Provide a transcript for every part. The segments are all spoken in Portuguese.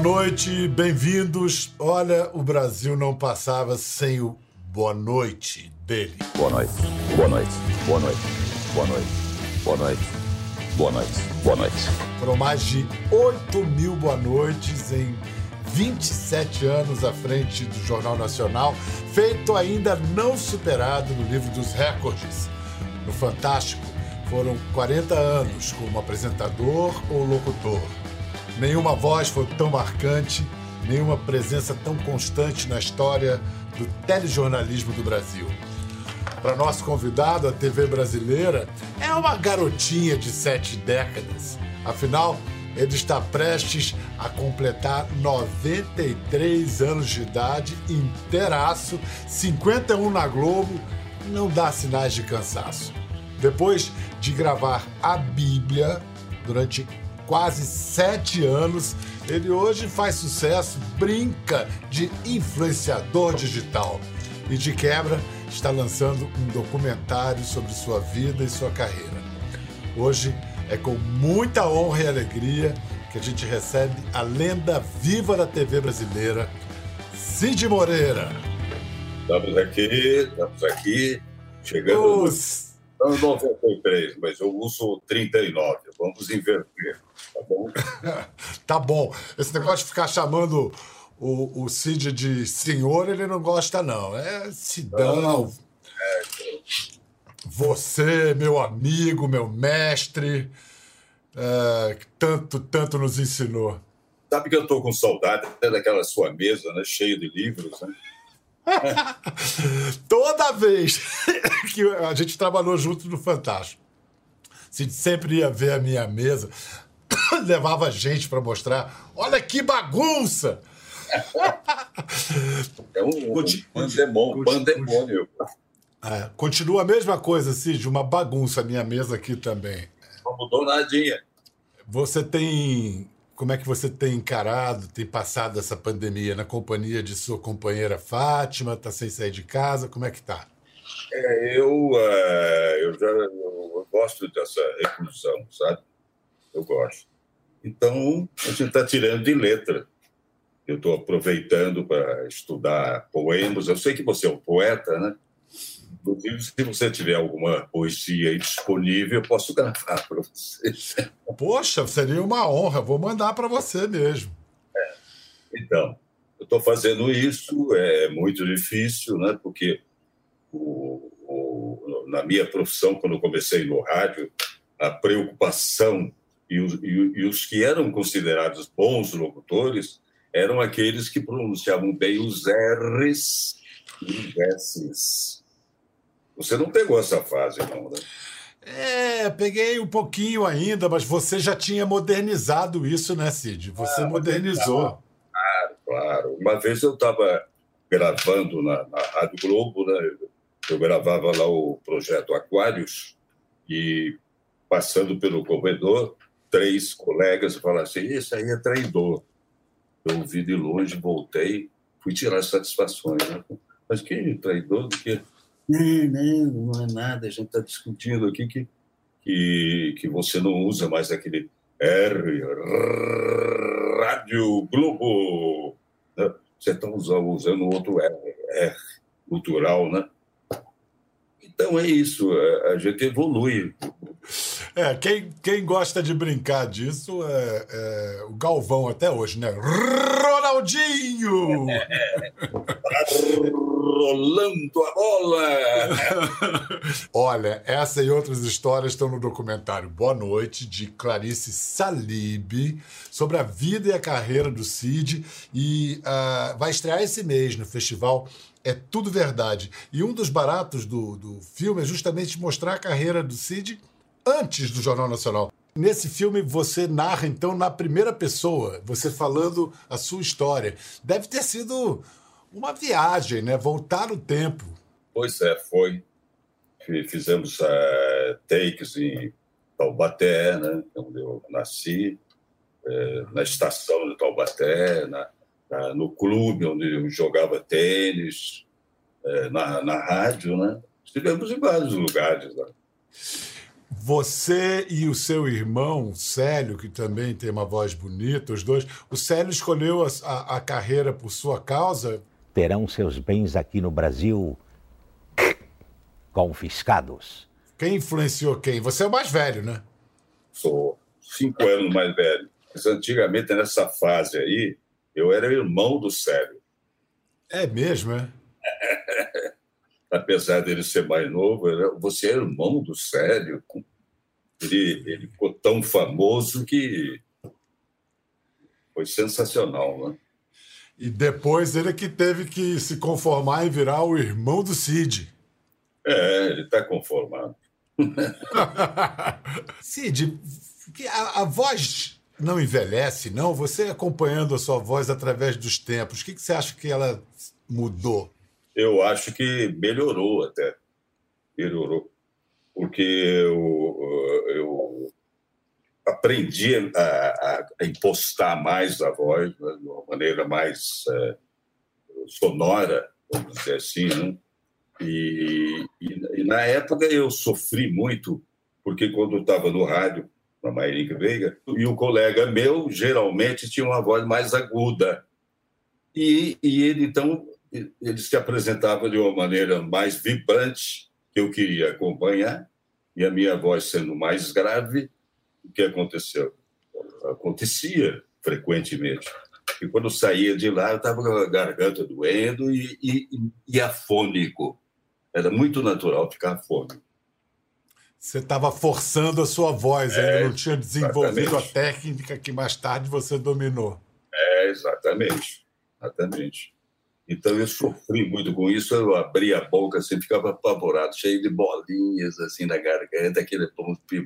Boa noite, bem-vindos. Olha, o Brasil não passava sem o boa noite dele. Boa noite, boa noite, boa noite, boa noite, boa noite, boa noite, boa noite. Foram mais de 8 mil boa noites em 27 anos à frente do Jornal Nacional, feito ainda não superado no livro dos recordes. No Fantástico, foram 40 anos como apresentador ou locutor. Nenhuma voz foi tão marcante, nenhuma presença tão constante na história do telejornalismo do Brasil. Para nosso convidado, a TV brasileira é uma garotinha de sete décadas. Afinal, ele está prestes a completar 93 anos de idade, inteiraço, 51 na Globo, não dá sinais de cansaço. Depois de gravar a Bíblia durante quase sete anos, ele hoje faz sucesso, brinca de influenciador digital e de quebra está lançando um documentário sobre sua vida e sua carreira. Hoje é com muita honra e alegria que a gente recebe a lenda viva da TV brasileira, Cid Moreira. Estamos aqui, estamos aqui, chegando Os... no 93, mas eu uso 39, vamos inverter, tá bom? tá bom. Esse negócio de ficar chamando o, o Cid de senhor, ele não gosta, não. É Sidão. Não. É, você, meu amigo, meu mestre, é, que tanto, tanto nos ensinou. Sabe que eu estou com saudade até daquela sua mesa, né, cheia de livros, né? Toda vez que a gente trabalhou junto no Fantástico, Cid sempre ia ver a minha mesa, levava gente para mostrar. Olha que bagunça! é um, pandemônio. pandemônio. É, continua a mesma coisa, Cid, uma bagunça a minha mesa aqui também. Não mudou nadinha. Você tem. Como é que você tem encarado, tem passado essa pandemia na companhia de sua companheira Fátima? Está sem sair de casa? Como é que tá? É, eu, uh, eu já eu gosto dessa reclusão, sabe? Eu gosto. Então, a gente está tirando de letra. Eu estou aproveitando para estudar poemas. Eu sei que você é um poeta, né? Inclusive, se você tiver alguma poesia aí disponível, eu posso gravar para você. Poxa, seria uma honra. Vou mandar para você mesmo. É. Então, eu estou fazendo isso, é muito difícil, né? porque o, o, na minha profissão, quando eu comecei no rádio, a preocupação e os, e, e os que eram considerados bons locutores eram aqueles que pronunciavam bem os R's e os S's. Você não pegou essa fase, não, né? É, peguei um pouquinho ainda, mas você já tinha modernizado isso, né, Cid? Você ah, modernizou. Claro, claro. Uma vez eu estava gravando na, na Rádio Globo, né? Eu gravava lá o projeto Aquários e passando pelo corredor, três colegas falaram assim: Isso aí é traidor. Eu ouvi de longe, voltei, fui tirar satisfações. Né? Mas que traidor do que? Não, não, não é nada, a gente está discutindo aqui que, que, que você não usa mais aquele R, Rádio Globo. Né? Você está usando, usando outro R, R, cultural, né? Então é isso, a, a gente evolui. É, quem, quem gosta de brincar disso é, é o Galvão até hoje, né? Ronaldinho! rolando a bola! Olha, essa e outras histórias estão no documentário Boa Noite, de Clarice Salib, sobre a vida e a carreira do Cid, e uh, vai estrear esse mês no festival é tudo verdade. E um dos baratos do, do filme é justamente mostrar a carreira do Cid antes do Jornal Nacional. Nesse filme você narra então na primeira pessoa, você falando a sua história. Deve ter sido uma viagem, né? Voltar no tempo. Pois é, foi. Fizemos uh, takes em Taubaté, né? Onde eu nasci, uh, na estação de Taubaté, na, na, no clube onde eu jogava tênis, uh, na, na rádio, né? Estivemos em vários lugares lá. Você e o seu irmão, Célio, que também tem uma voz bonita, os dois. O Célio escolheu a, a, a carreira por sua causa? Terão seus bens aqui no Brasil confiscados. Quem influenciou quem? Você é o mais velho, né? Sou cinco anos mais velho. Mas antigamente, nessa fase aí, eu era irmão do Célio. É mesmo, é? Apesar dele ser mais novo, você é irmão do Célio. Ele, ele ficou tão famoso que foi sensacional, né? E depois ele que teve que se conformar em virar o irmão do Cid. É, ele está conformado. Cid, a, a, voz não envelhece, não? Você acompanhando a sua voz através dos tempos, o que, que você acha que ela mudou? Eu acho que melhorou até. Melhorou. Porque eu, eu aprendi a, a, impostar mais a voz né, de uma maneira mais é, sonora, vamos dizer assim. Né? E, e, e, na época eu sofri muito, porque quando eu estava no rádio, na Maírica Veiga, e o colega meu geralmente tinha uma voz mais aguda. E, e ele, então, ele se apresentava de uma maneira mais vibrante, que eu queria acompanhar, e a minha voz sendo mais grave, o que aconteceu? Acontecia frequentemente. E quando saía de lá, eu estava com a garganta doendo e, e, e afônico. Era muito natural ficar afônico. Você estava forçando a sua voz, é, ainda não tinha desenvolvido exatamente. a técnica que mais tarde você dominou. É, exatamente. Exatamente. Então eu sofri muito com isso, eu abria a boca assim, ficava apavorado, cheio de bolinhas assim na garganta, aquele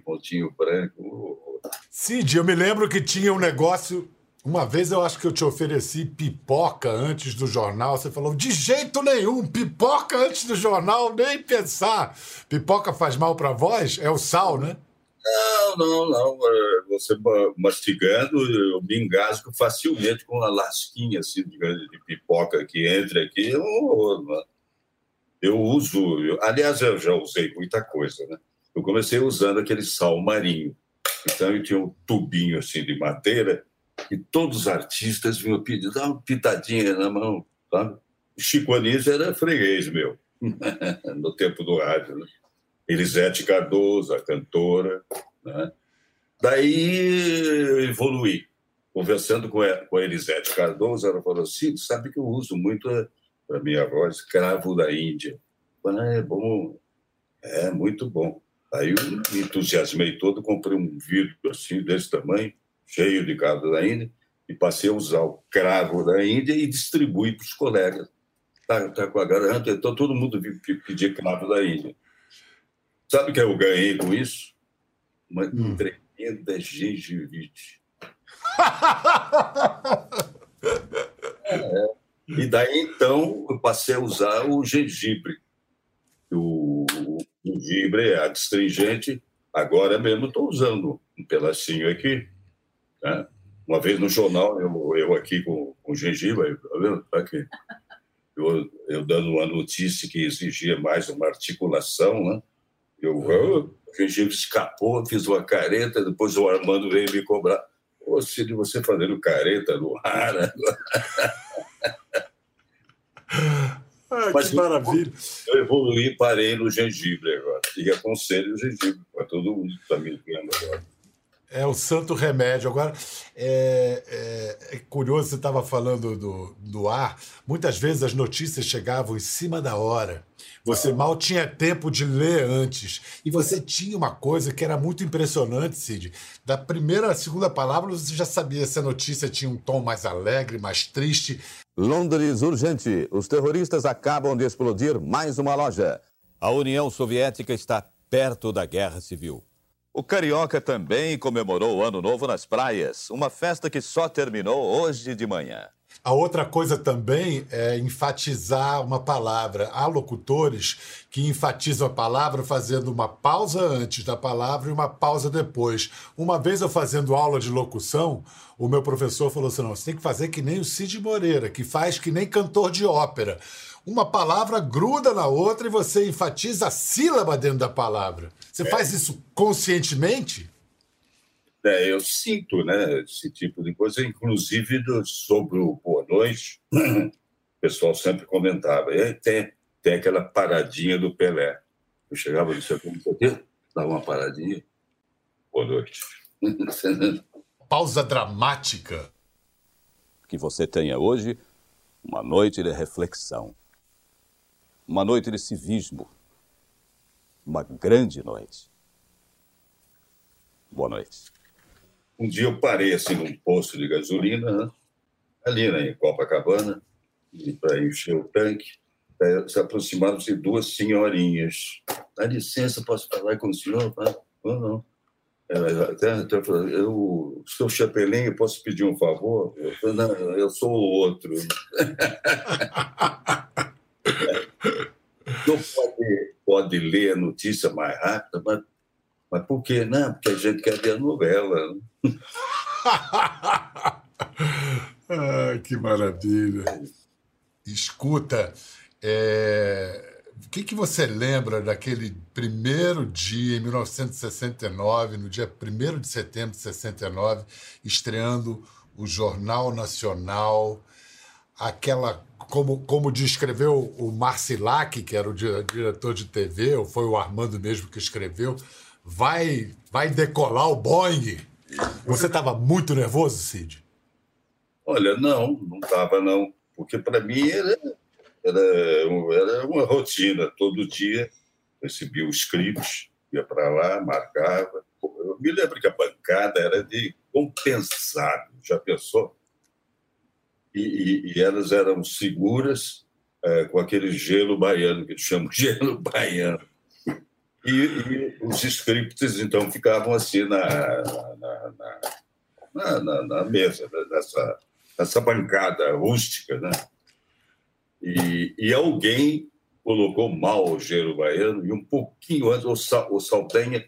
pontinho branco. Cid, eu me lembro que tinha um negócio uma vez eu acho que eu te ofereci pipoca antes do jornal. Você falou, de jeito nenhum, pipoca antes do jornal, nem pensar. Pipoca faz mal para voz? É o sal, né? Não, não, não. É, você mastigando, eu me engasgo facilmente com uma lasquinha assim, de, pipoca que entra aqui. Eu, eu uso, eu, aliás, eu já usei muita coisa, né? Eu comecei usando aquele sal marinho. Então eu tinha um tubinho assim de madeira e todos os artistas vinham pedir, dá uma pitadinha na mão, sabe? Chico Anísio era freguês meu, no tempo do rádio, né? Elisete Cardoso, a cantora, né? Daí evoluí, conversando com a, com Elisete Cardoso, ela falou assim, sabe que eu uso muito para minha voz, cravo da Índia. Ah, é bom, é muito bom. Aí eu me entusiasmei todo, comprei um vidro assim, desse tamanho, cheio de cravo da Índia, e passei a usar o cravo da Índia e distribuí para os colegas. Tá, tá com a garganta, então todo mundo pedir cravo da Índia. Sabe o que eu ganhei com isso? Uma hum. tremenda gengivite. é. E daí, então, eu passei a usar o gengibre. O, o gengibre é adstringente. Agora mesmo estou usando um pedacinho aqui né? Uma vez no jornal, eu, eu aqui com, com gengibre, tá vendo? Tá aqui. Eu, eu dando uma notícia que exigia mais uma articulação, né? Eu, uhum. o gengibre escapou, fiz uma careta, depois o Armando veio me cobrar. Ô, Cid, você fazendo careta no ar agora. Ah, Mas que maravilha. Eu evoluí e parei no gengibre agora. E aconselho o gengibre para todo mundo que está me vendo agora. É o santo remédio. Agora, é, é, é curioso, você estava falando do, do ar. Muitas vezes as notícias chegavam em cima da hora. Você mal tinha tempo de ler antes. E você tinha uma coisa que era muito impressionante, Cid. Da primeira à segunda palavra, você já sabia se a notícia tinha um tom mais alegre, mais triste. Londres urgente. Os terroristas acabam de explodir mais uma loja. A União Soviética está perto da guerra civil. O Carioca também comemorou o Ano Novo nas praias, uma festa que só terminou hoje de manhã. A outra coisa também é enfatizar uma palavra. Há locutores que enfatizam a palavra fazendo uma pausa antes da palavra e uma pausa depois. Uma vez eu fazendo aula de locução, o meu professor falou assim: não, você tem que fazer que nem o Cid Moreira, que faz que nem cantor de ópera. Uma palavra gruda na outra e você enfatiza a sílaba dentro da palavra. Você é. faz isso conscientemente? É, eu sinto né, esse tipo de coisa, inclusive do, sobre o Boa Noite, o pessoal sempre comentava. E tem, tem aquela paradinha do Pelé. Eu chegava no segundo, dava uma paradinha. Boa noite. Pausa dramática. Que você tenha hoje uma noite de reflexão uma noite de civismo, uma grande noite. Boa noite. Um dia eu parei assim num posto de gasolina, né? ali né, em Copacabana, para encher o tanque. se aproximaram-se duas senhorinhas. Dá licença, posso falar com o senhor? Ah, não, não. Até, até eu, o seu chapelinho, posso pedir um favor? Eu, falei, não, eu sou o outro. Não pode, pode ler a notícia mais rápida, mas, mas por quê? Não, porque a gente quer ver a novela. ah, que maravilha. Escuta, é... o que, que você lembra daquele primeiro dia, em 1969, no dia 1 de setembro de 69, estreando o Jornal Nacional, aquela como, como descreveu o Marcilac, que era o diretor de TV, ou foi o Armando mesmo que escreveu, vai, vai decolar o Boeing. Você estava muito nervoso, Cid? Olha, não, não estava não, porque para mim era, era, era uma rotina. Todo dia recebia os scripts, ia para lá, marcava. Eu me lembro que a bancada era de compensado. Já pensou? E, e elas eram seguras é, com aquele gelo baiano, que eles chamam de gelo baiano. E, e, os scripts, então, ficavam assim na, na, na, na, na mesa, né, nessa, nessa bancada rústica. Né? E, e alguém colocou mal o gelo baiano, e um pouquinho antes, o, o Saldanha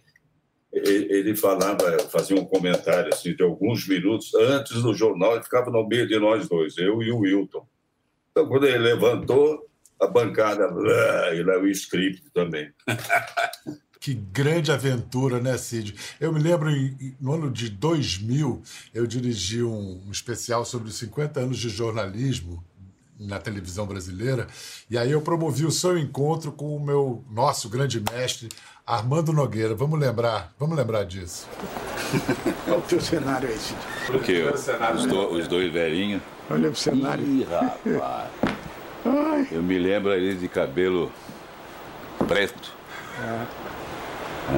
ele falava, fazia um comentário assim, de alguns minutos antes do jornal, ele ficava no meio de nós dois, eu e o Wilton. Então, quando ele levantou, a bancada, e lá o script também. Que grande aventura, né, Cid? Eu me lembro, no ano de 2000, eu dirigi um especial sobre os 50 anos de jornalismo na televisão brasileira, e aí eu promovi o seu encontro com o meu nosso grande mestre, Armando Nogueira, vamos lembrar, vamos lembrar disso. Olha o teu cenário aí, Cid. O quê? Os, do, os dois velhinhos. Olha o cenário. Ih, rapaz. Eu me lembro ali de cabelo preto. É.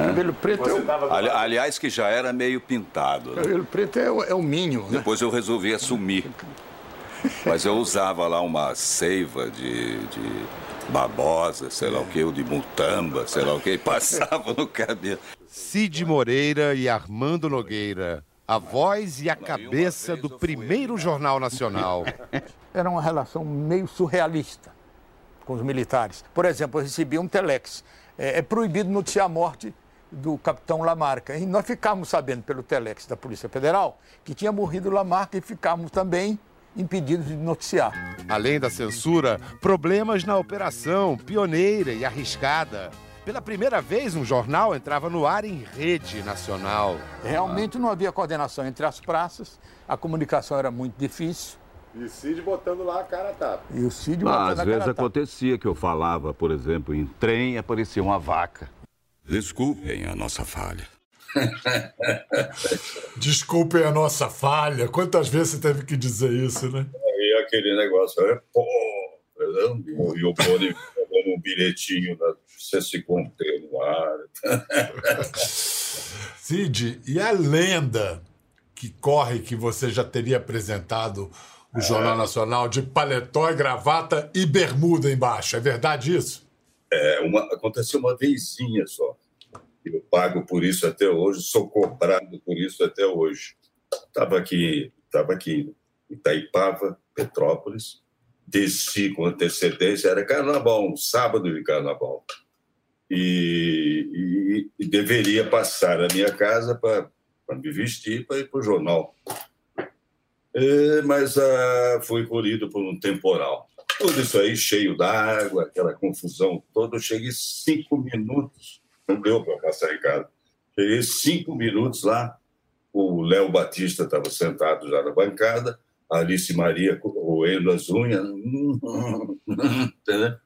Cabelo preto é o... Ali, aliás, que já era meio pintado. Né? Cabelo preto é o, é o mínimo. Né? Depois eu resolvi assumir. Mas eu usava lá uma seiva de, de Barbosa, sei lá o que, o de Mutamba, sei lá o que, e passava no cabelo. Cid Moreira e Armando Nogueira, a voz e a cabeça do primeiro Jornal Nacional. Era uma relação meio surrealista com os militares. Por exemplo, eu recebi um telex. É, é proibido noticiar a morte do capitão Lamarca. E nós ficávamos sabendo pelo telex da Polícia Federal que tinha morrido Lamarca e ficávamos também impedidos de noticiar. Além da censura, problemas na operação, pioneira e arriscada. Pela primeira vez, um jornal entrava no ar em rede nacional. Realmente não havia coordenação entre as praças, a comunicação era muito difícil. E o Cid botando lá a cara a tapa. E o Cid botando ah, Às vezes acontecia que eu falava, por exemplo, em trem e aparecia uma vaca. Desculpem a nossa falha. Desculpem a nossa falha. Quantas vezes você teve que dizer isso, né? E aquele negócio, é pô, e o Boni dando um bilhetinho, né? você se conter no ar. Cid, e a lenda que corre que você já teria apresentado o Jornal é. Nacional de paletó e gravata e bermuda embaixo, é verdade isso? É, uma, aconteceu uma vezinha só. Eu pago por isso até hoje, sou cobrado por isso até hoje. Estava aqui, estava aqui Itaipava, Petrópolis, desci com antecedência, era carnaval, um sábado de carnaval. E, e, e deveria passar na minha casa para me vestir para ir para o jornal. É, mas ah, fui colhido por um temporal. Tudo isso aí cheio d'água, aquela confusão toda. Eu cheguei cinco minutos, não deu para passar em casa. Cheguei cinco minutos lá, o Léo Batista estava sentado já na bancada, a Alice Maria roendo as unhas.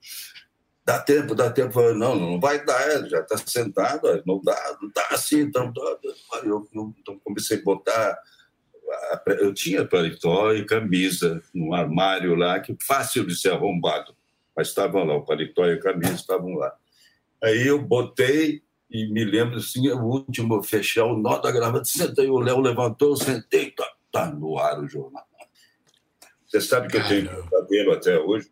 dá tempo, dá tempo. Não, não vai dar, já está sentado, não dá, não dá assim. Então, eu, eu, comecei a botar. Eu tinha paletó e camisa num armário lá, que fácil de ser arrombado, mas estavam lá, o paletó e a camisa estavam lá. Aí eu botei e me lembro assim, o último fechar o nó da gravata, sentei, o Léo levantou, sentei, tá, tá no ar o jornal. Você sabe que eu tenho pesadelo até hoje?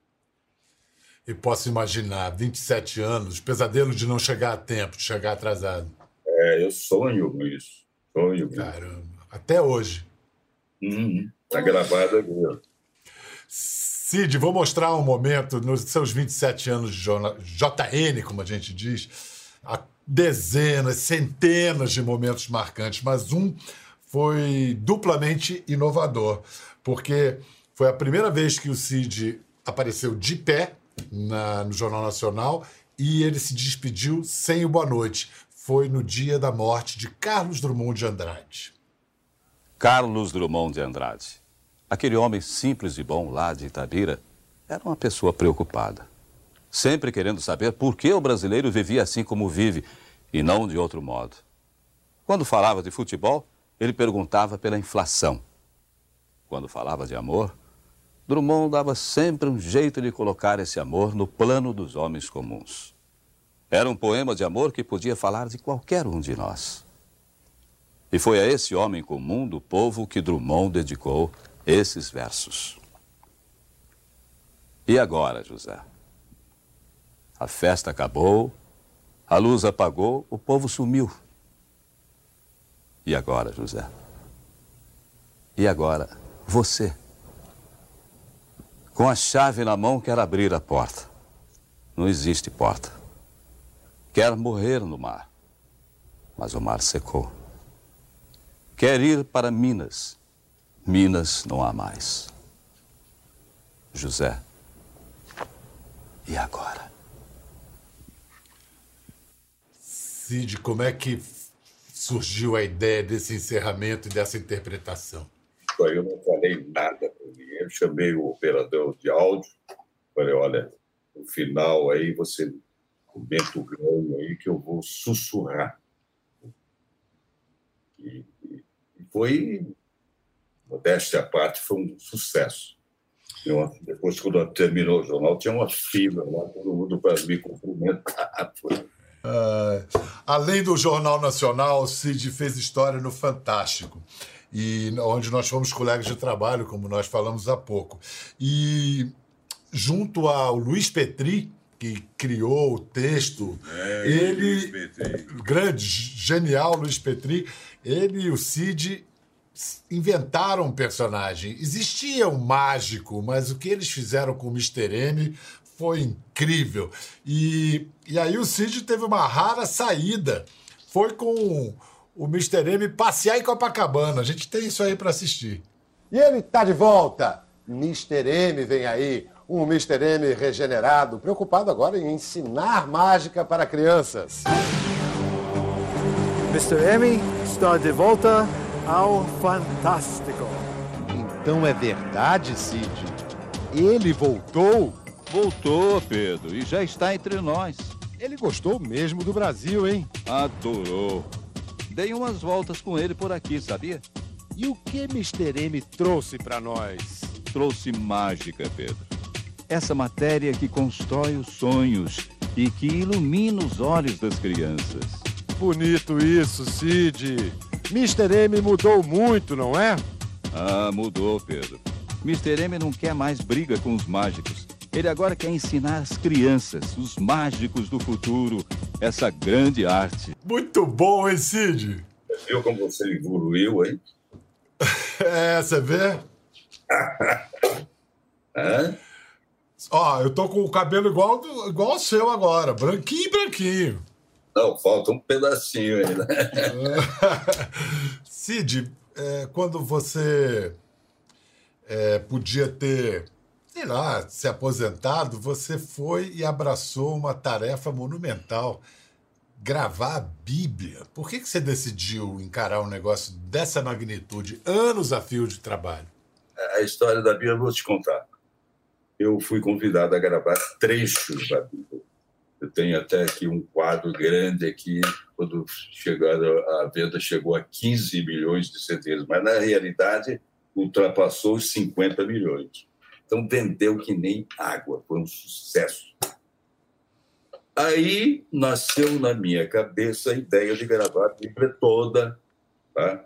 E posso imaginar, 27 anos, pesadelo de não chegar a tempo, de chegar atrasado. É, eu sonho com isso. Sonho com Caramba, até hoje. Uhum. Tá gravado aqui. Cid, vou mostrar um momento nos seus 27 anos de JN, como a gente diz, há dezenas, centenas de momentos marcantes, mas um foi duplamente inovador, porque foi a primeira vez que o Cid apareceu de pé na, no Jornal Nacional e ele se despediu sem o boa noite. Foi no dia da morte de Carlos Drummond de Andrade. Carlos Drummond de Andrade. Aquele homem simples e bom lá de Itabira era uma pessoa preocupada. Sempre querendo saber por que o brasileiro vivia assim como vive e não de outro modo. Quando falava de futebol, ele perguntava pela inflação. Quando falava de amor, Drummond dava sempre um jeito de colocar esse amor no plano dos homens comuns. Era um poema de amor que podia falar de qualquer um de nós. E foi a esse homem comum do povo que Drummond dedicou esses versos. E agora, José? A festa acabou, a luz apagou, o povo sumiu. E agora, José? E agora, você? Com a chave na mão, quer abrir a porta. Não existe porta. Quer morrer no mar, mas o mar secou. Quer ir para Minas. Minas não há mais. José, e agora? Cid, como é que surgiu a ideia desse encerramento e dessa interpretação? Eu não falei nada para ninguém. Eu chamei o operador de áudio, falei, olha, no final aí você comenta o ganho aí que eu vou sussurrar. E, e foi, modéstia à parte, foi um sucesso. Uma, depois, quando terminou o jornal, tinha uma fila lá, todo mundo para me cumprimentar. Uh, além do Jornal Nacional, Cid fez história no Fantástico e onde nós fomos colegas de trabalho, como nós falamos há pouco. E junto ao Luiz Petri, que criou o texto, é, ele, grande, genial Luiz Petri, ele e o Cid inventaram um personagem. Existia um mágico, mas o que eles fizeram com o Mr. M foi incrível. E, e aí o Cid teve uma rara saída. Foi com o Mr. M passear em Copacabana. A gente tem isso aí para assistir. E ele tá de volta. Mr. M vem aí. Um Mr. M regenerado, preocupado agora em ensinar mágica para crianças. Mr. M está de volta ao Fantástico. Então é verdade, Cid? Ele voltou? Voltou, Pedro, e já está entre nós. Ele gostou mesmo do Brasil, hein? Adorou. Dei umas voltas com ele por aqui, sabia? E o que Mr. M trouxe para nós? Trouxe mágica, Pedro. Essa matéria que constrói os sonhos e que ilumina os olhos das crianças. Bonito isso, Cid. Mr. M mudou muito, não é? Ah, mudou, Pedro. Mr. M não quer mais briga com os mágicos. Ele agora quer ensinar as crianças, os mágicos do futuro, essa grande arte. Muito bom, hein, Cid? Viu como você evoluiu, hein? É, você vê? Hã? Ó, eu tô com o cabelo igual, igual ao seu agora, branquinho, branquinho. Não, falta um pedacinho aí, né? Cid, é, quando você é, podia ter, sei lá, se aposentado, você foi e abraçou uma tarefa monumental, gravar a Bíblia. Por que, que você decidiu encarar um negócio dessa magnitude, anos a fio de trabalho? A história da Bíblia eu vou te contar. Eu fui convidado a gravar trechos da Bíblia. Eu tenho até aqui um quadro grande aqui, quando chegaram, a venda chegou a 15 milhões de CDs, mas na realidade ultrapassou os 50 milhões. Então vendeu que nem água, foi um sucesso. Aí nasceu na minha cabeça a ideia de gravar a Bíblia toda, tá?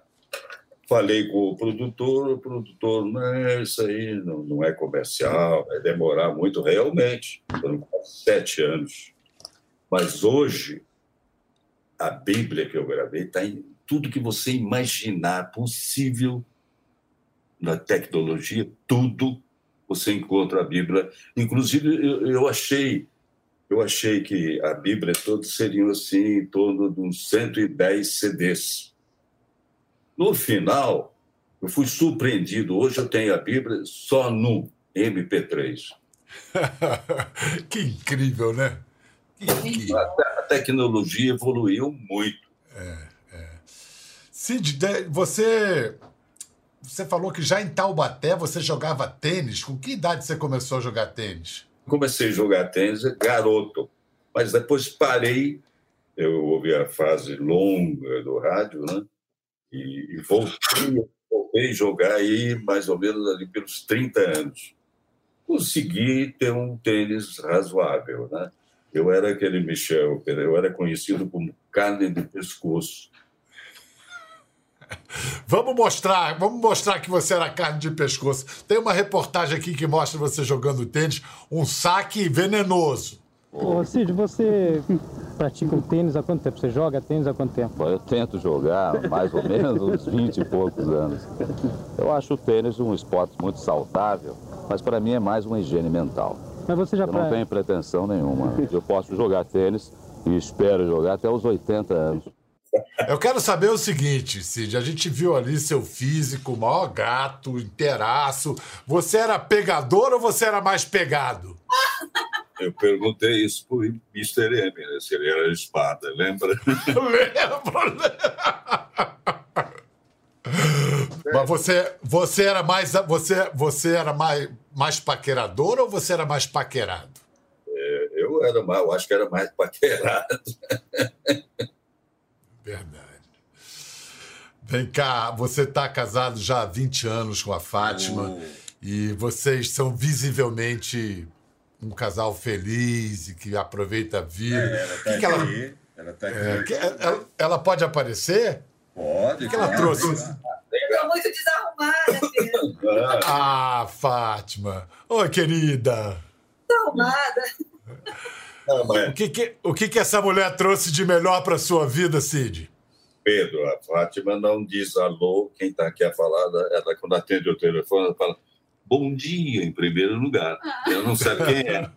Falei com o produtor, o produtor, não, isso aí não, não é comercial, vai demorar muito. Realmente, foram quase sete anos. Mas hoje, a Bíblia que eu gravei está em tudo que você imaginar possível na tecnologia, tudo você encontra a Bíblia. Inclusive, eu, eu achei eu achei que a Bíblia toda seriam assim, em torno de uns 110 CDs. No final, eu fui surpreendido. Hoje eu tenho a Bíblia só no MP3. que incrível, né? Que. A, tecnologia evoluiu muito. Cid, de- você, você falou que já em Taubaté você jogava tênis. Com que idade você começou a jogar tênis? Comecei a jogar tênis garoto, mas depois parei. Eu ouvi a fase longa do rádio, né? E, e voltei, voltei a jogar aí mais ou menos ali pelos 30 anos. Consegui ter um tênis razoável, né? Eu era aquele Michel, eu era conhecido como carne de pescoço. Vamos mostrar, vamos mostrar que você era carne de pescoço. Tem uma reportagem aqui que mostra você jogando tênis, um saque venenoso. Ô Cid, você pratica o tênis há quanto tempo? Você joga tênis há quanto tempo? Eu tento jogar mais ou menos uns 20 e poucos anos. Eu acho o tênis um esporte muito saudável, mas para mim é mais uma higiene mental. Mas você já Eu não pra- tenho pretensão nenhuma. Eu posso jogar tênis e espero jogar até os 80 anos. Eu quero saber o seguinte, Cid. A gente viu ali seu físico, maior gato, inteiraço. Você era pegador ou você era mais pegado? Eu perguntei isso para o Mr. M, né? se ele era espada, lembra? Lembro, Mas você, você era mais você, você era mais, mais paquerador ou você era mais paquerado? Eu era mais, eu acho que era mais paquerado. Verdade. Vem cá, você está casado já há 20 anos com a Fátima e vocês são visivelmente um casal feliz e que aproveita a vida. ela O que que ela, ela tá é, que- ela, ela pode aparecer? Pode. O que ela trouxe? Estou muito desarrumada, Pedro. Ah, Fátima. Oi, querida. Não, mas, O que, que, o que, que essa mulher trouxe de melhor para sua vida, Cid? Pedro, a Fátima não diz alô, quem está aqui a falar, ela quando atende o telefone, ela fala bom dia em primeiro lugar. Ela não sabe quem é.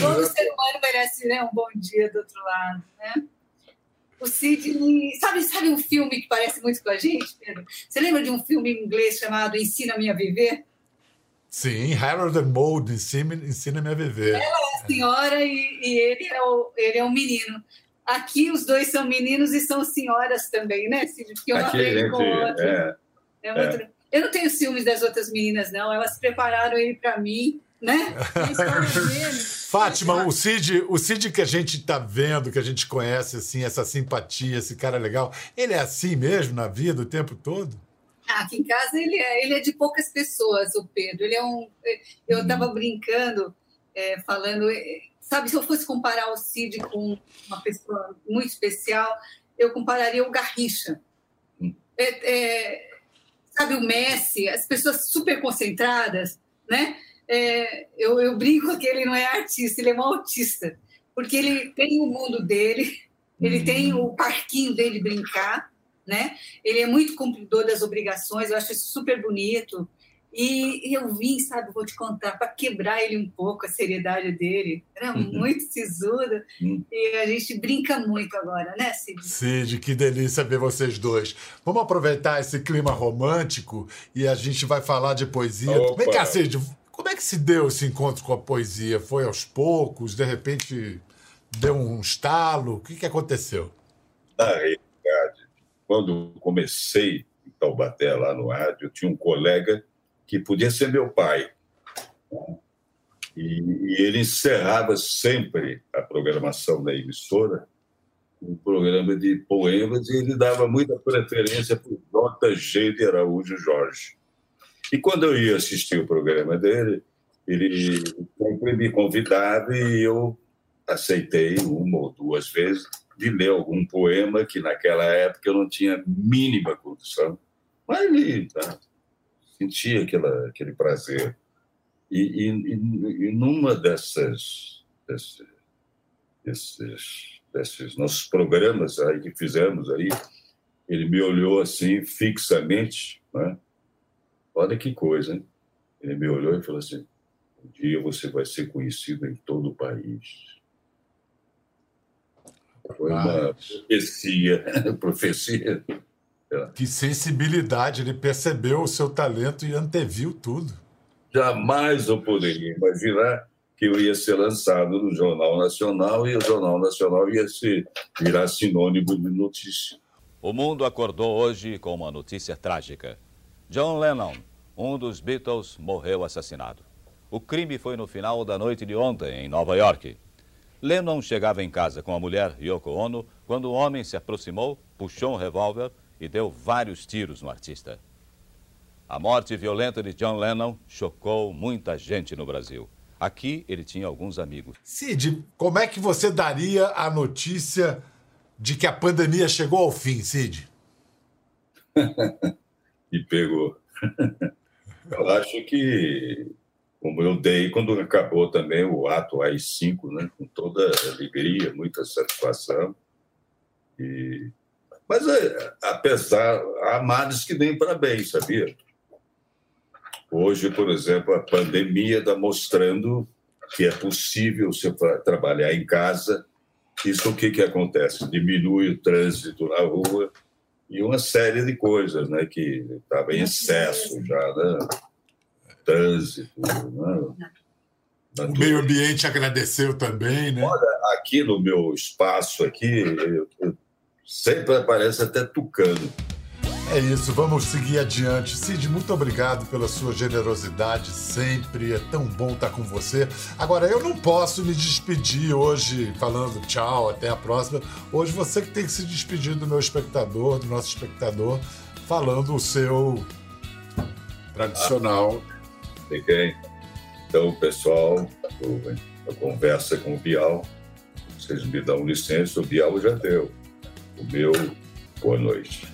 Todo ser humano merece né, um bom dia do outro lado, né? O Sidney... Sabe, sabe um filme que parece muito com a gente, Pedro? Você lembra de um filme em inglês chamado Ensina-me a Viver? Sim, Harold and Mold, ensina- ensina-me a viver. Ela é a senhora e, e ele, é o, ele é um menino. Aqui os dois são meninos e são senhoras também, né, Sidney? Porque um Aqui, aprende com o outro. é, É muito- Eu não tenho ciúmes das outras meninas, não. Elas prepararam ele para mim, né? Fátima, o Cid, o Cid que a gente está vendo, que a gente conhece, assim, essa simpatia, esse cara legal, ele é assim mesmo na vida o tempo todo? Ah, aqui em casa ele é, ele é de poucas pessoas, o Pedro. Ele é um. Eu estava brincando, é, falando. é, Sabe, se eu fosse comparar o Cid com uma pessoa muito especial, eu compararia o Garrincha. É, é, sabe, o Messi, as pessoas super concentradas, né? É, eu, eu brinco que ele não é artista, ele é um autista, porque ele tem o mundo dele, ele tem o parquinho dele brincar, né? Ele é muito cumpridor das obrigações, eu acho isso super bonito. E, e eu vim, sabe, vou te contar, para quebrar ele um pouco, a seriedade dele. Era Uhum. muito sisudo. E a gente brinca muito agora, né, Cid? Cid, que delícia ver vocês dois. Vamos aproveitar esse clima romântico e a gente vai falar de poesia. Opa. Vem cá, Cid, como é que se deu esse encontro com a poesia? Foi aos poucos? De repente deu um estalo? O que, que aconteceu? Na realidade, quando comecei em Taubaté, lá no rádio, eu tinha um colega que podia ser meu pai. né? E, e ele encerrava sempre a programação da emissora, um programa de poemas, e ele dava muita preferência para o J. de Araújo Jorge. E quando eu ia assistir o programa dele, ele sempre me convidava e eu aceitei uma ou duas vezes de ler algum poema que naquela época eu não tinha mínima condição, mas ele tá, sentia aquela, aquele prazer. E, e, e, numa dessas, desses, desses nossos programas aí que fizemos aí, ele me olhou assim fixamente, né? Olha que coisa, hein? Ele me olhou e falou assim: um dia você vai ser conhecido em todo o país. Foi uma profecia, profecia. Que sensibilidade, ele percebeu o seu talento e anteviu tudo. Jamais eu poderia imaginar que eu ia ser lançado no Jornal Nacional e o Jornal Nacional ia se virar sinônimo de notícia. O mundo acordou hoje com uma notícia trágica. John Lennon, um dos Beatles, morreu assassinado. O crime foi no final da noite de ontem, em Nova York. Lennon chegava em casa com a mulher Yoko Ono quando o homem se aproximou, puxou um revólver e deu vários tiros no artista. A morte violenta de John Lennon chocou muita gente no Brasil. Aqui ele tinha alguns amigos. Cid, como é que você daria a notícia de que a pandemia chegou ao fim, Cid? e pegou. Eu acho que, como eu dei quando acabou também o ato AI-5, né, com toda alegria, muita satisfação. E... Mas, é, apesar, há males que nem para bem, sabia? Hoje, por exemplo, a pandemia está mostrando que é possível você trabalhar em casa. Isso o que, que acontece? Diminui o trânsito na rua e uma série de coisas né, que estava em excesso já, né? Trânsito, né? O meio ambiente agradeceu também, né? Olha, aqui no meu espaço aqui, eu, eu, sempre aparece até tucano. É isso, vamos seguir adiante. Cid, muito obrigado pela sua generosidade sempre. É tão bom estar com você. Agora, eu não posso me despedir hoje falando tchau, até a próxima. Hoje você que tem que se despedir do meu espectador, do nosso espectador, falando o seu tradicional. De quem? Então, pessoal, a conversa com o Bial, vocês me dão licença, o Bial já deu. O meu, boa noite.